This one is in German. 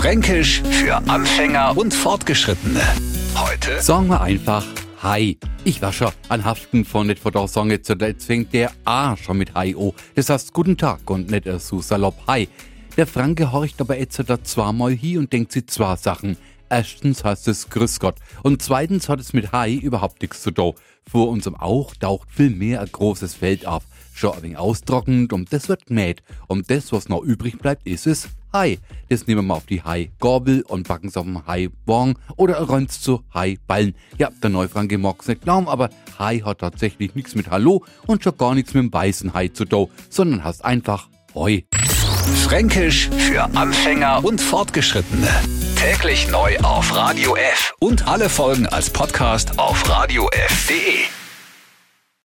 Fränkisch für Anfänger und Fortgeschrittene. Heute Sagen wir einfach Hi. Ich war schon an Haften von nicht vor der Song jetzt, jetzt fängt der A schon mit Hi o. Das heißt Guten Tag und nicht so salopp Hi. Der Franke horcht aber jetzt da zweimal hi und denkt sich zwei Sachen. Erstens heißt es Grüß Gott und zweitens hat es mit Hi überhaupt nichts zu tun. Vor unserem Auch taucht viel mehr ein großes Feld auf. Schon ein wenig austrocknend und das wird gemäht. Und das, was noch übrig bleibt, ist es Hai. Das nehmen wir auf die Hai-Gorbel und backen es auf dem Hai-Bon oder räumt zu Hai-Ballen. Ja, der Neufranke es nicht glauben, aber Hai hat tatsächlich nichts mit Hallo und schon gar nichts mit dem weißen Hai zu tun, sondern heißt einfach Hoi. Fränkisch für Anfänger und Fortgeschrittene. Täglich neu auf Radio F und alle Folgen als Podcast auf radiof.de.